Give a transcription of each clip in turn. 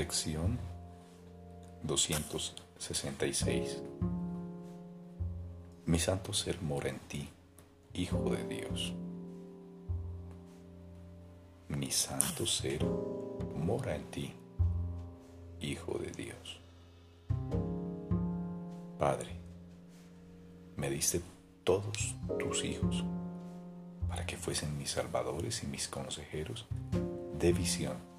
Lección 266 Mi santo ser mora en ti, Hijo de Dios. Mi santo ser mora en ti, Hijo de Dios. Padre, me diste todos tus hijos para que fuesen mis salvadores y mis consejeros de visión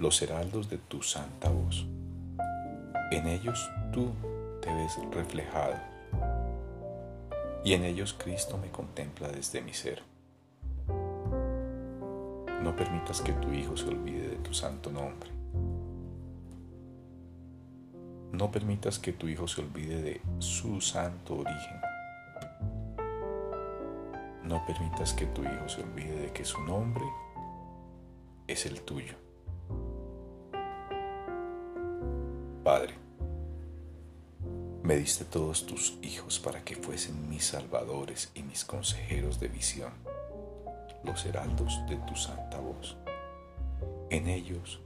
los heraldos de tu santa voz. En ellos tú te ves reflejado y en ellos Cristo me contempla desde mi ser. No permitas que tu Hijo se olvide de tu santo nombre. No permitas que tu Hijo se olvide de su santo origen. No permitas que tu Hijo se olvide de que su nombre es el tuyo. Padre, me diste todos tus hijos para que fuesen mis salvadores y mis consejeros de visión, los heraldos de tu santa voz. En ellos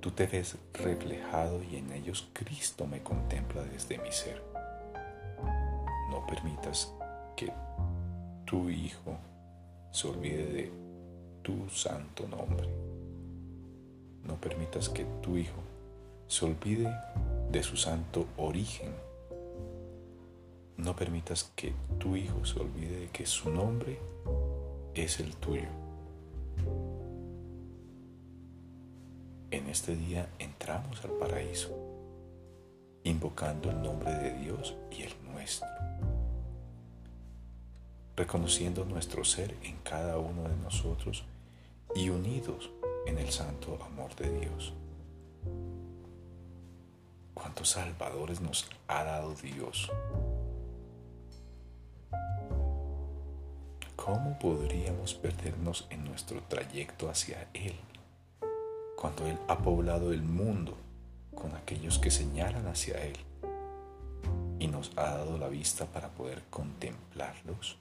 tú te ves reflejado y en ellos Cristo me contempla desde mi ser. No permitas que tu Hijo se olvide de tu santo nombre. No permitas que tu Hijo se olvide de su santo origen. No permitas que tu hijo se olvide de que su nombre es el tuyo. En este día entramos al paraíso, invocando el nombre de Dios y el nuestro, reconociendo nuestro ser en cada uno de nosotros y unidos en el santo amor de Dios salvadores nos ha dado Dios. ¿Cómo podríamos perdernos en nuestro trayecto hacia Él cuando Él ha poblado el mundo con aquellos que señalan hacia Él y nos ha dado la vista para poder contemplarlos?